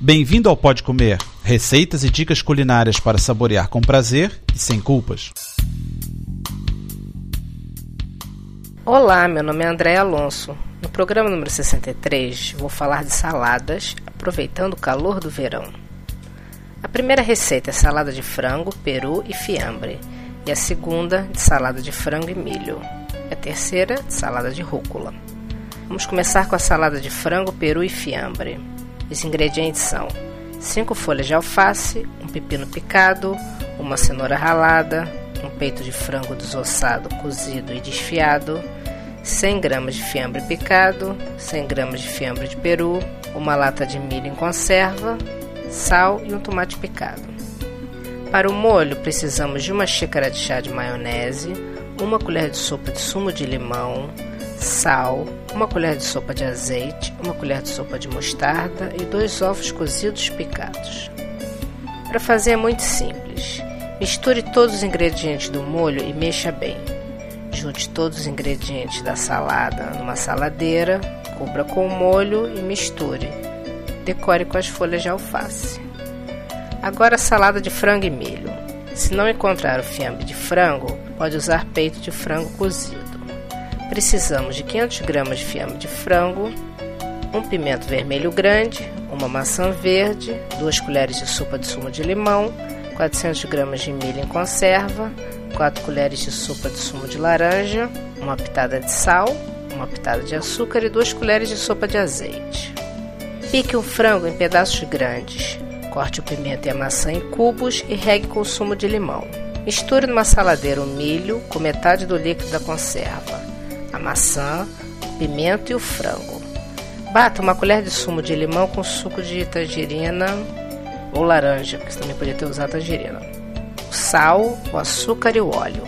Bem-vindo ao Pode Comer, receitas e dicas culinárias para saborear com prazer e sem culpas. Olá, meu nome é André Alonso. No programa número 63, vou falar de saladas, aproveitando o calor do verão. A primeira receita é salada de frango, peru e fiambre, e a segunda de salada de frango e milho. E a terceira de salada de rúcula. Vamos começar com a salada de frango, peru e fiambre. Os ingredientes são 5 folhas de alface, um pepino picado, uma cenoura ralada, um peito de frango desossado, cozido e desfiado, 100 gramas de fiambre picado, 100 gramas de fiambre de peru, uma lata de milho em conserva, sal e um tomate picado. Para o molho, precisamos de uma xícara de chá de maionese, uma colher de sopa de sumo de limão, sal, uma colher de sopa de azeite, uma colher de sopa de mostarda e dois ovos cozidos picados. Para fazer é muito simples. Misture todos os ingredientes do molho e mexa bem. Junte todos os ingredientes da salada numa saladeira, cubra com o molho e misture. Decore com as folhas de alface. Agora salada de frango e milho. Se não encontrar o fiambre de frango, pode usar peito de frango cozido. Precisamos de 500 gramas de fiambre de frango, um pimento vermelho grande, uma maçã verde, duas colheres de sopa de sumo de limão, 400 gramas de milho em conserva, 4 colheres de sopa de sumo de laranja, uma pitada de sal, uma pitada de açúcar e 2 colheres de sopa de azeite. Pique o frango em pedaços grandes. Corte o pimento e a maçã em cubos e regue com o sumo de limão. Misture numa saladeira o milho com metade do líquido da conserva a maçã, o pimento e o frango. Bata uma colher de sumo de limão com suco de tangerina ou laranja, porque você também podia ter usado tangerina. O sal, o açúcar e o óleo.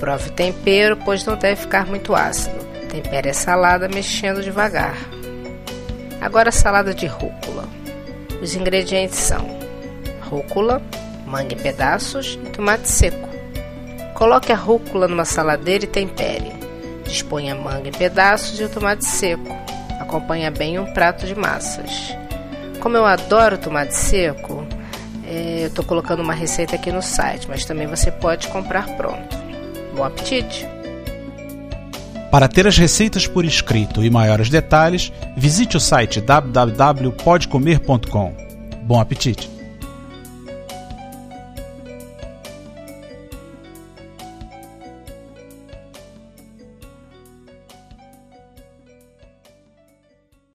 Prove o tempero, pois não deve ficar muito ácido. Tempere a salada mexendo devagar. Agora a salada de rúcula. Os ingredientes são rúcula, manga em pedaços e tomate seco. Coloque a rúcula numa saladeira e tempere. Disponha manga em pedaços e o tomate seco. Acompanha bem um prato de massas. Como eu adoro tomate seco, é, eu estou colocando uma receita aqui no site, mas também você pode comprar pronto. Bom apetite! Para ter as receitas por escrito e maiores detalhes, visite o site www.podcomer.com. Bom apetite!